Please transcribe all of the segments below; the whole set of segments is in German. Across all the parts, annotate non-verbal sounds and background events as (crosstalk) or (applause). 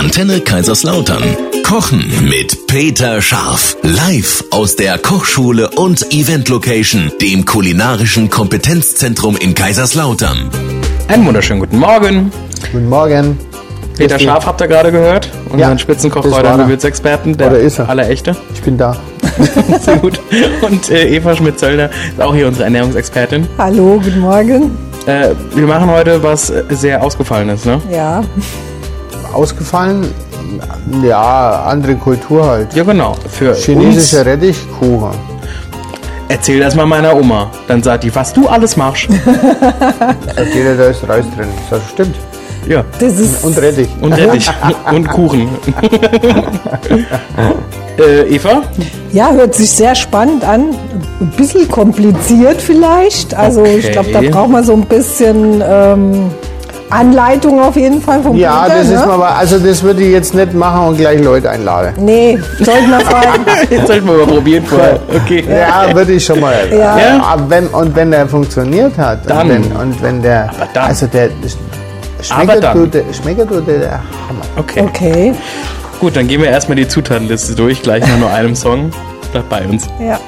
Antenne Kaiserslautern. Kochen mit Peter Scharf. Live aus der Kochschule und Event Location, dem kulinarischen Kompetenzzentrum in Kaiserslautern. Einen wunderschönen guten Morgen. Guten Morgen. Peter Grüß. Scharf habt ihr gerade gehört. Unseren Ja, Spitzenkoch heute er. Gewürzexperten. Der Oder ist er? aller Echte. Ich bin da. (laughs) Sehr gut. Und äh, Eva Schmidt-Zöllner ist auch hier unsere Ernährungsexpertin. Hallo, guten Morgen. Äh, wir machen heute was äh, sehr Ausgefallenes, ne? Ja, Ausgefallen? Ja, andere Kultur halt. Ja, genau. Für Chinesischer uns. Rettichkuchen. Erzähl das mal meiner Oma. Dann sagt die, was du alles machst. (laughs) Sagt jeder, da ist Reis drin. Das stimmt. ja. das ist Und Rettich. Und Rettich. (laughs) und Kuchen. (laughs) äh, Eva? ja, hört sich sehr spannend an. Ein bisschen kompliziert vielleicht. Also ich glaube, da Okay. braucht man so ein bisschen ähm, Anleitung auf jeden Fall vom Ja, Peter, das ist ne? mal, wa- also das würde ich jetzt nicht machen und gleich Leute einladen. Nee, sollten wir (laughs) fragen. Jetzt sollten wir mal probieren vorher. Okay. Ja, würde ich schon mal. Ja. Ja. Aber wenn, und wenn der funktioniert hat Dann. Und, wenn, und wenn der, Aber dann. also der Aber schmeckert dann. tut, der, schmeckert tut der, der Hammer. Okay. Okay, Gut, dann gehen wir erstmal die Zutatenliste durch, gleich nach nur einem Song. Bleibt bei uns. ja.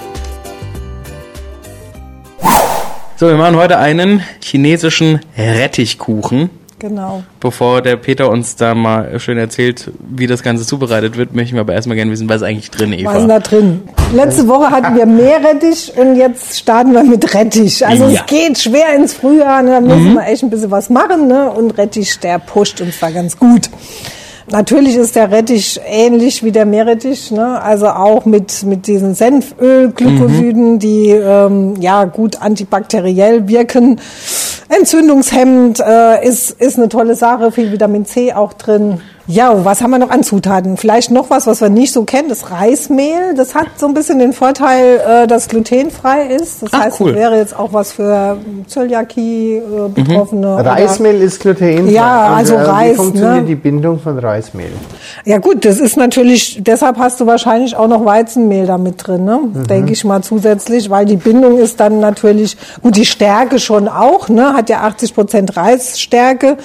So, wir machen heute einen chinesischen Rettichkuchen. Genau. Bevor der Peter uns da mal schön erzählt, wie das Ganze zubereitet wird, möchten wir aber erstmal gerne wissen, was ist eigentlich drin, Eva? Was ist da drin? Letzte Woche hatten wir Meerrettich und jetzt starten wir mit Rettich. Also Ja. Mhm. es geht schwer ins Frühjahr, ne? da müssen wir echt ein bisschen was machen. Ne? Und Rettich, der pusht uns da ganz gut. Natürlich ist der Rettich ähnlich wie der Meerrettich, ne? also auch mit, mit diesen Senfölglykosiden, die ähm, ja gut antibakteriell wirken. Entzündungshemmend äh, ist, ist eine tolle Sache, viel Vitamin C auch drin. Ja, was haben wir noch an Zutaten? Vielleicht noch was, was wir nicht so kennen, das Reismehl. Das hat so ein bisschen den Vorteil, äh, dass glutenfrei ist. Das Ach, heißt, cool. es wäre jetzt auch was für Zöliakie-Betroffene. oder- Reismehl ist glutenfrei. Ja, Und, also äh, Reis, Wie funktioniert ne? die Bindung von Reismehl? Ja gut, das ist natürlich, deshalb hast du wahrscheinlich auch noch Weizenmehl da mit drin, ne? denke ich mal zusätzlich, weil die Bindung ist dann natürlich, gut, die Stärke schon auch, ne? hat ja 80 Prozent Reisstärke,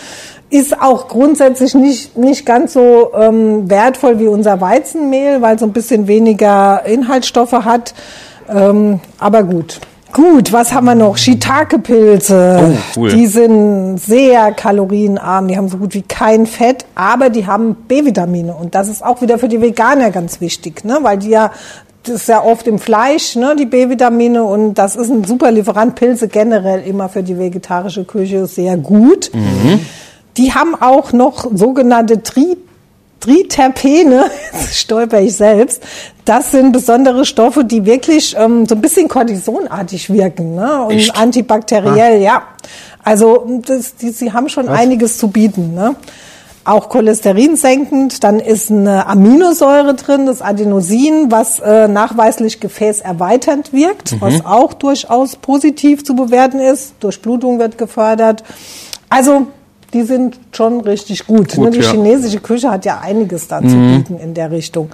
ist auch grundsätzlich nicht, nicht ganz so ähm, wertvoll wie unser Weizenmehl, weil so ein bisschen weniger Inhaltsstoffe hat, ähm, aber gut. Gut, was haben wir noch? Shiitake-Pilze. Oh, cool. Die sind sehr kalorienarm, die haben so gut wie kein Fett, aber die haben B-Vitamine und das ist auch wieder für die Veganer ganz wichtig, ne? weil die ja das ist ja oft im Fleisch, ne, die B-Vitamine und das ist ein super Lieferant. Pilze generell immer für die vegetarische Küche sehr gut. Die haben auch noch sogenannte Tri Triterpene, (laughs) jetzt stolper ich selbst, das sind besondere Stoffe, die wirklich ähm, so ein bisschen kortisonartig wirken ne? und Echt? antibakteriell, ja. Also das, die, sie haben schon einiges zu bieten. Ne? Auch Cholesterin senkend, dann ist eine Aminosäure drin, das Adenosin, was äh, nachweislich gefäßerweiternd wirkt, was auch durchaus positiv zu bewerten ist. Durchblutung wird gefördert. Also die sind schon richtig gut. Gut, ne? Die ja. chinesische Küche hat ja einiges da zu bieten in der Richtung.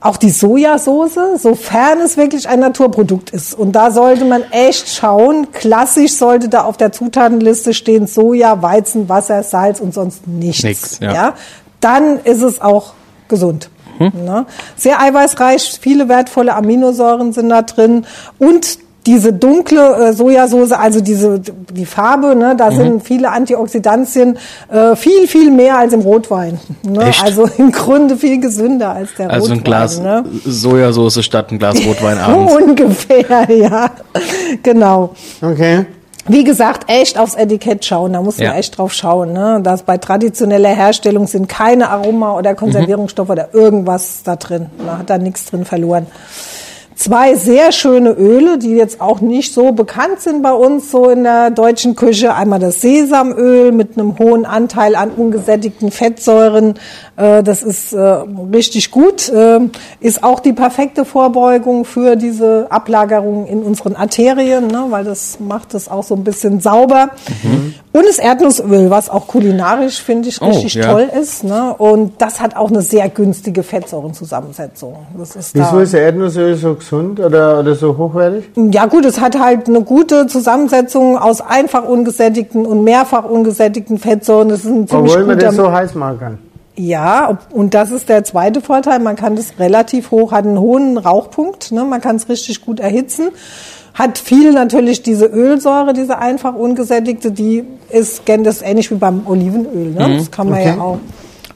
Auch die Sojasauce, sofern es wirklich ein Naturprodukt ist. Und da sollte man echt schauen. Klassisch sollte da auf der Zutatenliste stehen Soja, Weizen, Wasser, Salz und sonst nichts. Nix, ja. Dann ist es auch gesund. Ne? Sehr eiweißreich, viele wertvolle Aminosäuren sind da drin und diese dunkle äh, Sojasauce, also diese die Farbe, ne, da sind viele Antioxidantien, äh, viel viel mehr als im Rotwein. (laughs) Ne? Echt? Also im Grunde viel gesünder als der Also Rotwein. ein Glas Ne? Sojasauce statt ein Glas Rotwein abends. (laughs) Ungefähr, (laughs) ja, genau. Okay. Wie gesagt, echt aufs Etikett schauen, da muss man Ja. echt drauf schauen. Ne? Dass bei traditioneller Herstellung sind keine Aroma- oder Konservierungsstoffe oder irgendwas da drin. Da hat da nichts drin verloren. Zwei sehr schöne Öle, die jetzt auch nicht so bekannt sind bei uns so in der deutschen Küche. Einmal das Sesamöl mit einem hohen Anteil an ungesättigten Fettsäuren. Äh, Das ist äh, richtig gut. Äh, Ist auch die perfekte Vorbeugung für diese Ablagerung in unseren Arterien, ne? weil das macht es auch so ein bisschen sauber. Und das Erdnussöl, was auch kulinarisch, finde ich, Oh, richtig ja. toll ist. Ne? Und das hat auch eine sehr günstige Fettsäurenzusammensetzung. Das ist Wieso da ist Erdnussöl so gesund oder, oder so hochwertig? ja gut, es hat halt eine gute Zusammensetzung aus einfach ungesättigten und mehrfach ungesättigten Fettsäuren. Das ist ein ziemlich Obwohl man das so heiß machen kann. Ja, und das ist der zweite Vorteil. Man kann das relativ hoch, hat einen hohen Rauchpunkt. Ne? Man kann es richtig gut erhitzen. Hat viel natürlich diese Ölsäure, diese einfach ungesättigte, die ist das ist ähnlich wie beim Olivenöl. Ne? Das kann man Okay. ja auch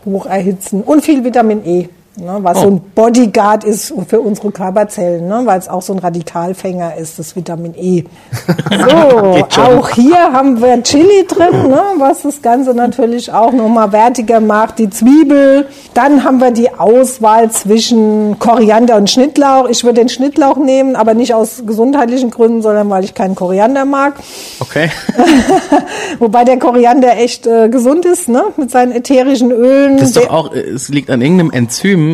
hoch erhitzen. Und viel Vitamin E. Ne, was Oh. so ein Bodyguard ist für unsere Körperzellen, ne, weil es auch so ein Radikalfänger ist, das Vitamin E. (laughs) So, auch hier haben wir Chili drin, ne, was das Ganze natürlich auch nochmal wertiger macht. Die Zwiebel. Dann haben wir die Auswahl zwischen Koriander und Schnittlauch. Ich würde den Schnittlauch nehmen, aber nicht aus gesundheitlichen Gründen, sondern weil ich keinen Koriander mag. Okay. (laughs) Wobei der Koriander echt äh, gesund ist, ne, mit seinen ätherischen Ölen. Das ist doch auch, äh, es liegt an irgendeinem Enzym,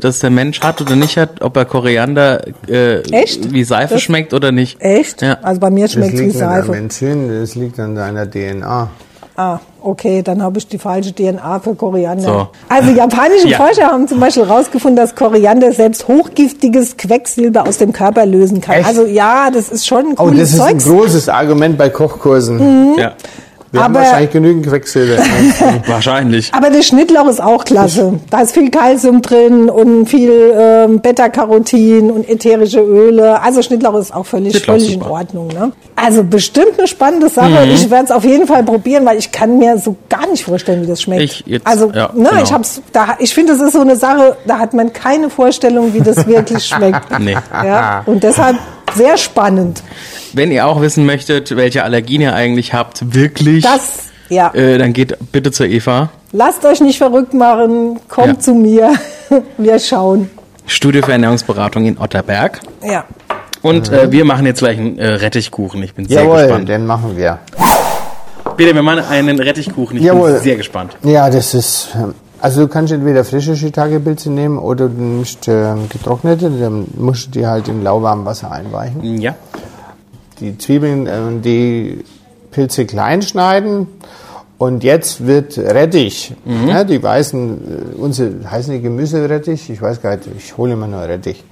das der Mensch hat oder nicht hat, ob er Koriander äh, Echt? wie Seife Das- schmeckt oder nicht. Echt? Ja. Also bei mir schmeckt es wie Seife. Enzym, das liegt an deiner DNA. Ah, okay, dann habe ich die falsche DNA für Koriander. So. Also japanische (laughs) Ja. Forscher haben zum Beispiel herausgefunden, dass Koriander selbst hochgiftiges Quecksilber aus dem Körper lösen kann. Echt? Also ja, das ist schon ein Oh, cooles das ist ein Zeugs. großes Argument bei Kochkursen. Ja, Wir haben Aber- wahrscheinlich genügend Quecksilber. (laughs) wahrscheinlich. Aber der Schnittlauch ist auch klasse. Da ist viel Kalzium drin und viel ähm, Beta-Carotin und ätherische Öle. Also Schnittlauch ist auch völlig, Schnittlauch völlig in. Ordnung. Ne? Also bestimmt eine spannende Sache. Mhm. Ich werde es auf jeden Fall probieren, weil ich kann mir so gar nicht vorstellen, wie das schmeckt. Ich jetzt- also ja, ne, genau. ich hab's, da, ich finde, das ist so eine Sache, da hat man keine Vorstellung, wie das wirklich (laughs) schmeckt. Nee. Ja? Und deshalb sehr spannend. Wenn ihr auch wissen möchtet, welche Allergien ihr eigentlich habt, wirklich, Das, ja. äh, dann geht bitte zur Eva. Lasst euch nicht verrückt machen, kommt Ja. zu mir. (laughs) Wir schauen. Studie für Ernährungsberatung in Otterberg. Ja. Und äh, wir machen jetzt gleich einen äh, Rettichkuchen. Ich bin sehr Jawohl, gespannt. den machen wir. Bitte, wir machen einen Rettichkuchen. Ich Jawohl. bin sehr gespannt. Ja, das ist. Also du kannst entweder frische Shiitake-Pilze nehmen oder du nimmst ähm, getrocknete, dann musst du die halt in lauwarmem Wasser einweichen. Ja. Die Zwiebeln, ähm, die Pilze klein schneiden und jetzt wird Rettich, ja, die weißen, äh, unsere heißen die Gemüserettich, ich weiß gar nicht, ich hole immer nur Rettich.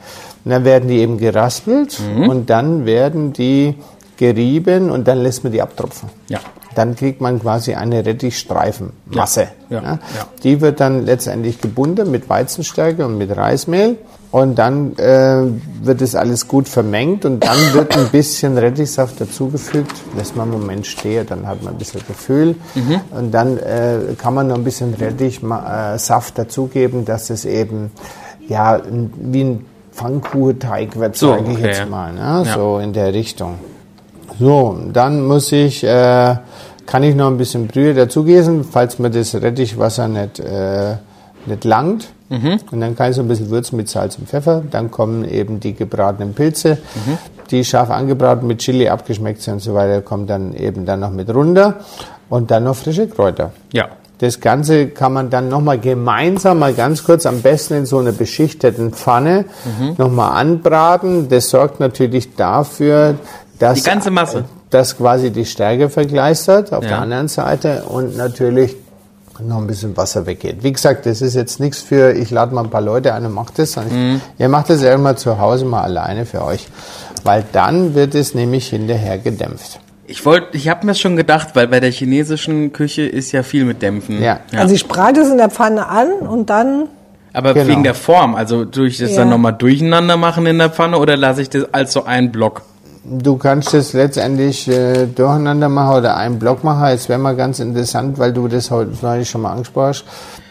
Und dann werden die eben geraspelt und dann werden die gerieben und dann lässt man die abtropfen. Ja. Dann kriegt man quasi eine Rettichstreifenmasse. Ja, ja, ja. Die wird dann letztendlich gebunden mit Weizenstärke und mit Reismehl. Und dann äh, wird das alles gut vermengt und dann (coughs) wird ein bisschen Rettichsaft dazugefügt. Lässt man einen Moment stehen, dann hat man ein bisschen Gefühl. Mhm. Und dann äh, kann man noch ein bisschen Rettichsaft äh, dazugeben, dass es eben ja wie ein Pfannkuchenteig wird, So, sage ich okay, jetzt mal. Ne? So in der Richtung. So, dann muss ich, äh, kann ich noch ein bisschen Brühe dazugießen, falls mir das Rettichwasser nicht, äh, nicht langt. Und dann kann ich so ein bisschen würzen mit Salz und Pfeffer. Dann kommen eben die gebratenen Pilze, die scharf angebraten mit Chili abgeschmeckt sind und so weiter, kommen dann eben dann noch mit runter. Und dann noch frische Kräuter. Ja. Das Ganze kann man dann nochmal gemeinsam, mal ganz kurz, am besten in so einer beschichteten Pfanne, nochmal anbraten. Das sorgt natürlich dafür, dass, Die ganze Masse. dass quasi die Stärke vergleistert auf Ja. der anderen Seite und natürlich noch ein bisschen Wasser weggeht. Wie gesagt, das ist jetzt nichts für, ich lade mal ein paar Leute ein und macht das. Mhm. Ihr macht das irgendwann zu Hause mal alleine für euch. Weil dann wird es nämlich hinterher gedämpft. Ich wollte, ich habe mir schon gedacht, weil bei der chinesischen Küche ist ja viel mit Dämpfen. Ja. Also ich brate es in der Pfanne an und dann Aber Genau. wegen der Form, also tue ich das Ja. dann nochmal durcheinander machen in der Pfanne oder lasse ich das als so ein Block? Du kannst das letztendlich äh, durcheinander machen oder einen Block machen. Jetzt wäre mal ganz interessant, weil du das heute neulich schon mal angesprochen hast,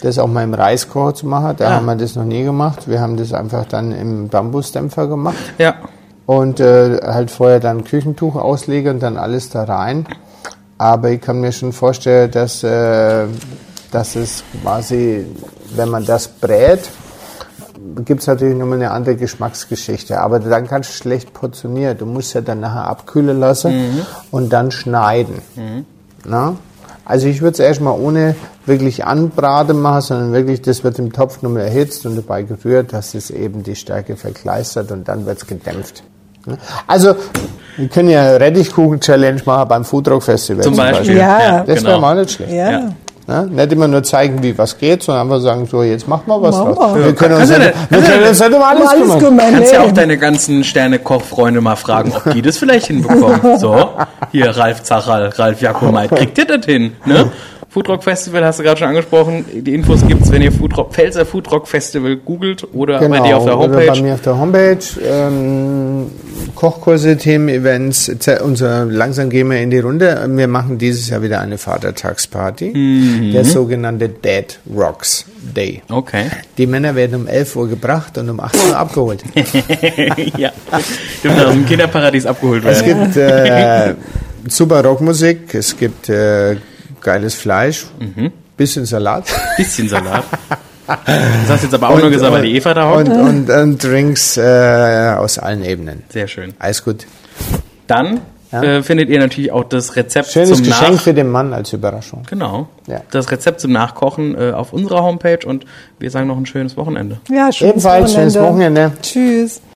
das auch mal im Reiskocher zu machen. Da Ah. haben wir das noch nie gemacht. Wir haben das einfach dann im Bambusdämpfer gemacht Ja. und äh, halt vorher dann Küchentuch auslegen und dann alles da rein. Aber ich kann mir schon vorstellen, dass, äh, dass es quasi, wenn man das brät, gibt es natürlich nochmal eine andere Geschmacksgeschichte. Aber dann kannst du schlecht portionieren. Du musst ja dann nachher abkühlen lassen und dann schneiden. Na? Also ich würde es erstmal ohne wirklich anbraten machen, sondern wirklich, das wird im Topf nochmal erhitzt und dabei gerührt, dass es eben die Stärke verkleistert und dann wird es gedämpft. Also, wir können ja Rettichkuchen-Challenge machen beim Foodrock Festival Zum Beispiel. Ja. Das genau. wäre mal nicht schlecht. ja. Ja. Ne? Nicht immer nur zeigen, wie was geht, sondern einfach sagen, so, jetzt mach mal was Mach mal. Wir können uns wir können nicht um alles, alles kümmern. kümmern. Kannst ja auch deine ganzen Sterne-Koch-Freunde mal fragen, ob die das vielleicht hinbekommen. (laughs) So, hier Ralf Zachal, Ralf Jakomait, kriegt ihr das hin? Ne? Foodrock Festival hast du gerade schon angesprochen. Die Infos gibt's, wenn ihr Foodrock, Pfälzer Foodrock Festival googelt oder bei dir auf der Genau, Oder bei Homepage. mir auf der Homepage. Ähm, Kochkurse, Themen-Events. Unser, langsam gehen wir in die Runde. Wir machen dieses Jahr wieder eine Vatertagsparty. Mhm. Der sogenannte Dead Rocks Day. Okay. Die Männer werden um 11 Uhr gebracht und um 8 Uhr abgeholt. (laughs) ja. Dürfen aus dem Kinderparadies abgeholt Es werden. gibt äh, super Rockmusik, es gibt äh, geiles Fleisch, Mhm. bisschen Salat. (laughs) Bisschen Salat. Das hast du jetzt aber auch nur gesagt, weil die Eva da und, und, und Drinks äh, aus allen Ebenen. Sehr schön. Alles gut. Dann Ja. äh, findet ihr natürlich auch das Rezept Schönes zum Geschenk Nach für den Mann als Überraschung. Genau. Ja. Das Rezept zum Nachkochen äh, auf unserer Homepage und wir sagen noch ein schönes Wochenende. Ja, schönes Ebenfalls schönes Wochenende. Tschüss.